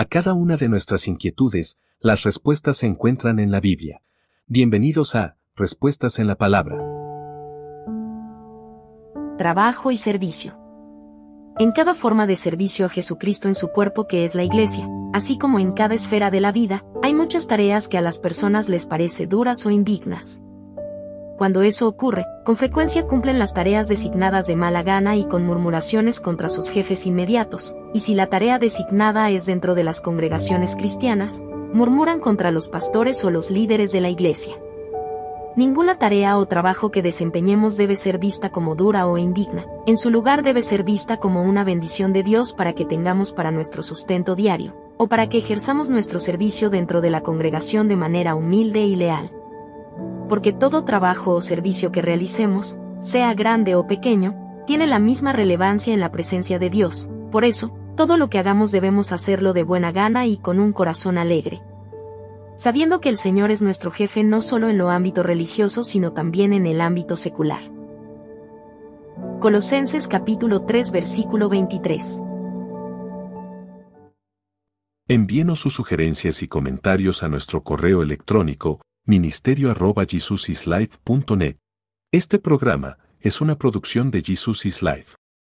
A cada una de nuestras inquietudes, las respuestas se encuentran en la Biblia. Bienvenidos a Respuestas en la Palabra. Trabajo y servicio. En cada forma de servicio a Jesucristo en su cuerpo que es la Iglesia, así como en cada esfera de la vida, hay muchas tareas que a las personas les parece duras o indignas. Cuando eso ocurre, con frecuencia cumplen las tareas designadas de mala gana y con murmuraciones contra sus jefes inmediatos, y si la tarea designada es dentro de las congregaciones cristianas, murmuran contra los pastores o los líderes de la iglesia. Ninguna tarea o trabajo que desempeñemos debe ser vista como dura o indigna, en su lugar debe ser vista como una bendición de Dios para que tengamos para nuestro sustento diario, o para que ejerzamos nuestro servicio dentro de la congregación de manera humilde y leal porque todo trabajo o servicio que realicemos, sea grande o pequeño, tiene la misma relevancia en la presencia de Dios, por eso, todo lo que hagamos debemos hacerlo de buena gana y con un corazón alegre. Sabiendo que el Señor es nuestro jefe no solo en lo ámbito religioso sino también en el ámbito secular. Colosenses capítulo 3 versículo 23. Envíenos sus sugerencias y comentarios a nuestro correo electrónico ministerio.jesusislife.net. Este programa es una producción de Jesus is Life.